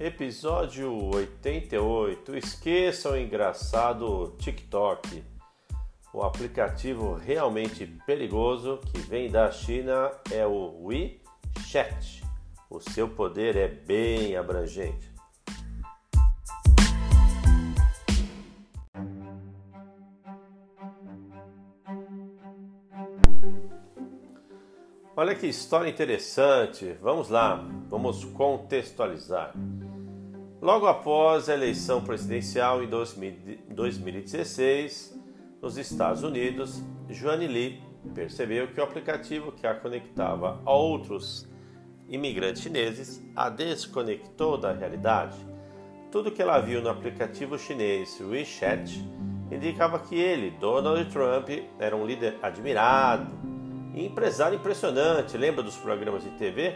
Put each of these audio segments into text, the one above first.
Episódio 88. Esqueça o engraçado TikTok. O aplicativo realmente perigoso que vem da China é o WeChat. O seu poder é bem abrangente. Olha que história interessante. Vamos lá, vamos contextualizar. Logo após a eleição presidencial em 2016, nos Estados Unidos, Joanne Lee percebeu que o aplicativo que a conectava a outros imigrantes chineses a desconectou da realidade. Tudo que ela viu no aplicativo chinês WeChat indicava que ele, Donald Trump, era um líder admirado e empresário impressionante, lembra dos programas de TV?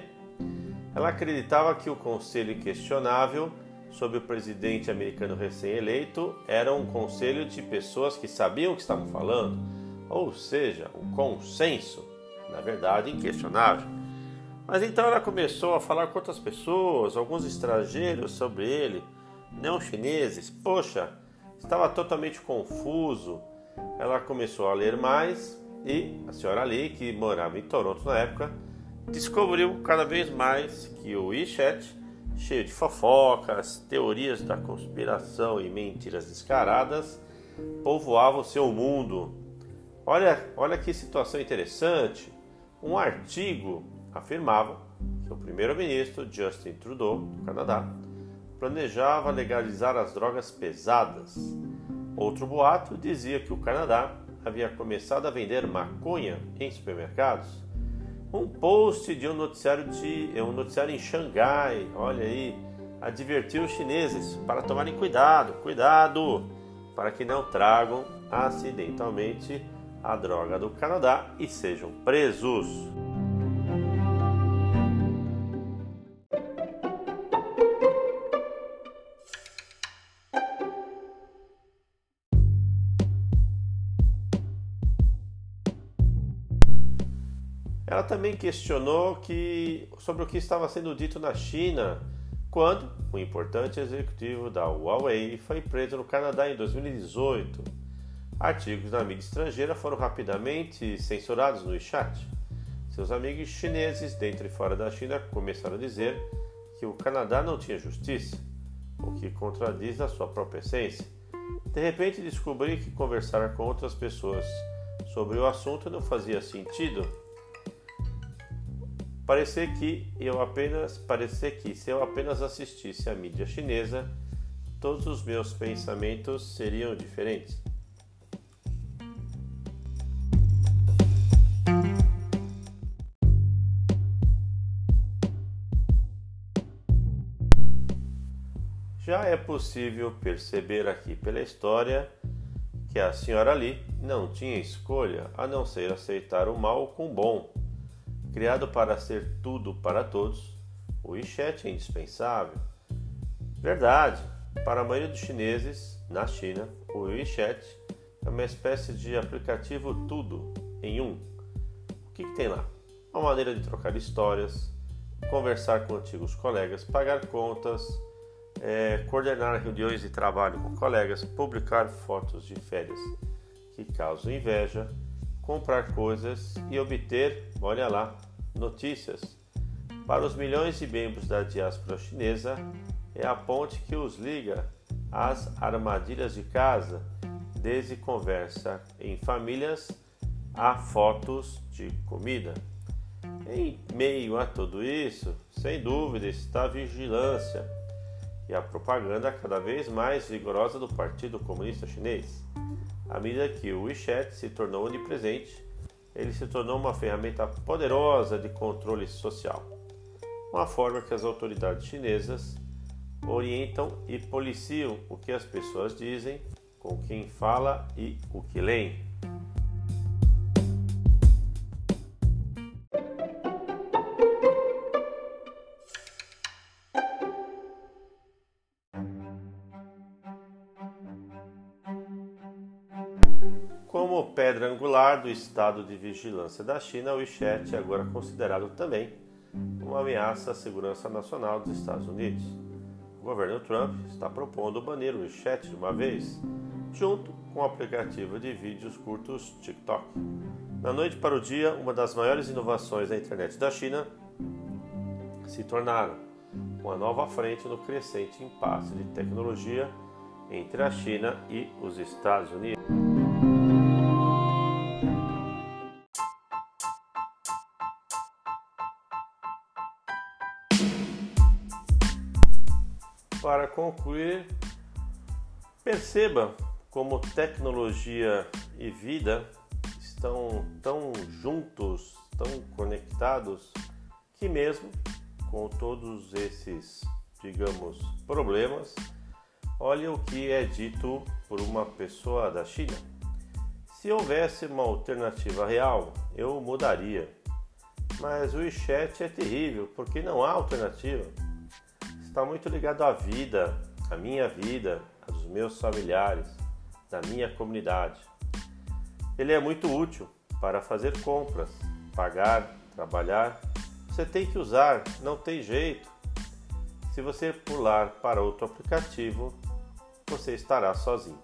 Ela acreditava que o conselho inquestionável sobre o presidente americano recém-eleito era um conselho de pessoas que sabiam o que estavam falando, ou seja, um consenso, na verdade, inquestionável. Mas então ela começou a falar com outras pessoas, alguns estrangeiros sobre ele, não chineses. Poxa, estava totalmente confuso. Ela começou a ler mais e a senhora Ali, que morava em Toronto na época, descobriu cada vez mais que o WeChat, cheio de fofocas, teorias da conspiração e mentiras descaradas, povoava o seu mundo. Olha, olha que situação interessante. Um artigo afirmava que o primeiro-ministro Justin Trudeau, do Canadá, planejava legalizar as drogas pesadas. Outro boato dizia que o Canadá havia começado a vender maconha em supermercados. Um post de um noticiário de um noticiário em Xangai, olha aí, advertiu os chineses para tomarem cuidado, cuidado, para que não tragam acidentalmente a droga do Canadá e sejam presos. Ela também questionou que, sobre o que estava sendo dito na China quando o importante executivo da Huawei foi preso no Canadá em 2018. Artigos na mídia estrangeira foram rapidamente censurados no WeChat. Seus amigos chineses dentro e fora da China começaram a dizer que o Canadá não tinha justiça, o que contradiz a sua própria essência. De repente descobri que conversar com outras pessoas sobre o assunto não fazia sentido Parecer que eu apenas parecer que se eu apenas assistisse à mídia chinesa, todos os meus pensamentos seriam diferentes. Já é possível perceber aqui pela história que a senhora Li não tinha escolha a não ser aceitar o mal com o bom Criado para ser tudo para todos, o WeChat é indispensável. Verdade, para a maioria dos chineses na China, o WeChat é uma espécie de aplicativo tudo em um. O que, que tem lá? Uma maneira de trocar histórias, conversar com antigos colegas, pagar contas, é, coordenar reuniões de trabalho com colegas, publicar fotos de férias que causam inveja, comprar coisas e obter, olha lá, notícias. Para os milhões de membros da diáspora chinesa, é a ponte que os liga às armadilhas de casa, desde conversa em famílias a fotos de comida. Em meio a tudo isso, sem dúvida, está a vigilância e a propaganda cada vez mais vigorosa do Partido Comunista Chinês. À medida que o WeChat se tornou onipresente, ele se tornou uma ferramenta poderosa de controle social, uma forma que as autoridades chinesas orientam e policiam o que as pessoas dizem, com quem fala e o que leem. Pedra angular do estado de vigilância da China, o WeChat é agora considerado também uma ameaça à segurança nacional dos Estados Unidos. governo Trump está propondo banir o WeChat de uma vez, junto com o aplicativo de vídeos curtos TikTok. Da noite para o dia, uma das maiores inovações da internet da China se tornaram uma nova frente no crescente impasse de tecnologia entre a China e os Estados Unidos. Concluir, perceba como tecnologia e vida estão tão juntos, tão conectados, que mesmo com todos esses, digamos, problemas, olhe o que é dito por uma pessoa da China. Se houvesse uma alternativa real, eu mudaria. Mas o WeChat é terrível porque não há alternativa está muito ligado à vida, à minha vida, aos meus familiares, da minha comunidade. Ele é muito útil para fazer compras, pagar, trabalhar. Você tem que usar, não tem jeito. Se você pular para outro aplicativo, você estará sozinho.